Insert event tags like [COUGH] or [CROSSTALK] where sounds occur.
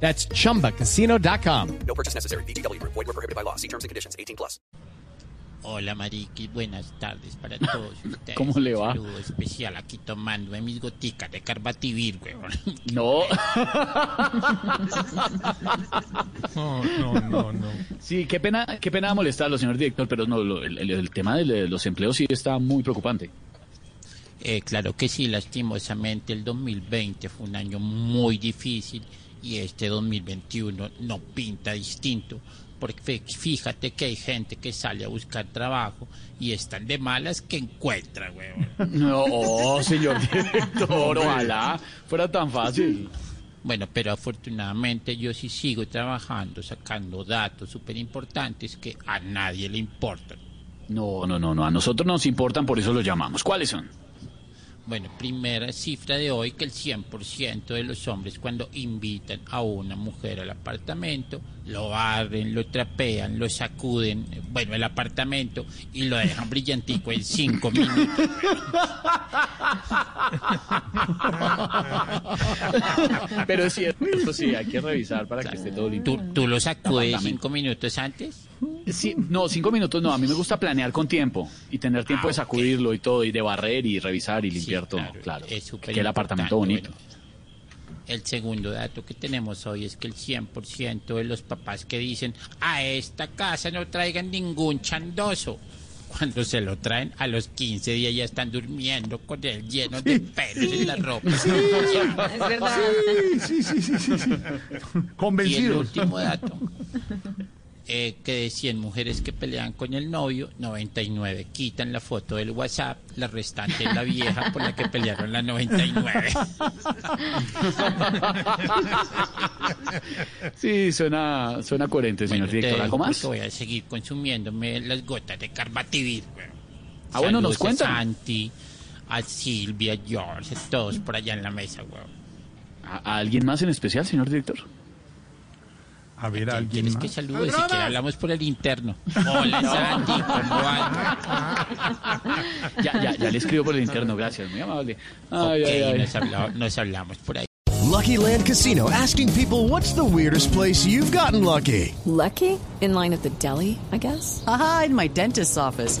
That's chumbacasino.com. No purchase necessary. BGW. Void were prohibited by law. See terms and conditions. 18 plus. Hola Mariquis, buenas tardes para todos [LAUGHS] ustedes. ¿Cómo le va? Un saludo especial aquí tomándome mis goticas de carbativir, weón. [LAUGHS] No. [LAUGHS] No, no, no, no. Sí, qué pena, qué pena molestarlo, señor director, pero no, lo- el, el- tema de, de los empleos sí está muy preocupante. Eh, claro que sí, lastimosamente el 2020 fue un año muy difícil y este 2021 no pinta distinto. Porque fíjate que hay gente que sale a buscar trabajo y están de malas que encuentra, weón. [LAUGHS] No, señor director, [LAUGHS] ojalá fuera tan fácil. Bueno, pero afortunadamente yo sí sigo trabajando, sacando datos súper importantes que a nadie le importan. No, no, no, no, a nosotros nos importan, por eso los llamamos. ¿Cuáles son? Bueno, primera cifra de hoy que el 100% de los hombres cuando invitan a una mujer al apartamento, lo barren, lo trapean, lo sacuden, eh, bueno, el apartamento y lo dejan brillantico en cinco minutos. Pero es cierto, eso sí, hay que revisar para que esté todo limpio. ¿Tú, tú lo sacudes cinco minutos antes? Sí, no, cinco minutos no, a mí me gusta planear con tiempo y tener tiempo Ah, de sacudirlo y todo, y de barrer y revisar y limpiar todo, claro, claro. es súper que el apartamento bonito. bueno. El segundo dato que tenemos hoy es que el 100% de los papás que dicen a esta casa no traigan ningún chandoso. Cuando se lo traen a los 15 días ya están durmiendo con él lleno de pelos en la ropa. Es verdad. Sí, sí, sí, sí, sí. Y el Convencidos. último dato, eh, que de 100 mujeres que pelean con el novio, 99 quitan la foto del WhatsApp, la restante es la vieja por la que pelearon la 99. [LAUGHS] Sí, suena, suena coherente, señor Bueno, director. ¿Algo más? voy a seguir consumiéndome las gotas de carbativir. Ah, bueno, nos cuentan. A Santi, a Silvia, a George, a todos por allá en la mesa. ¿A, a alguien más en especial, señor director? A ver, alguien ¿Quieres más. que salude? Si quiere hablamos por el interno. Hola, Santi, ¿cómo? Ya, ya, ya le escribo por el interno, gracias, muy amable. Ay, Ok, ay, ay. Nos, nos hablamos por ahí. Lucky Land Casino asking people what's the weirdest place you've gotten lucky? Lucky? In line at the deli, I guess? Aha, in my dentist's office.